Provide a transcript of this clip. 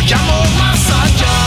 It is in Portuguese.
O que amor massageia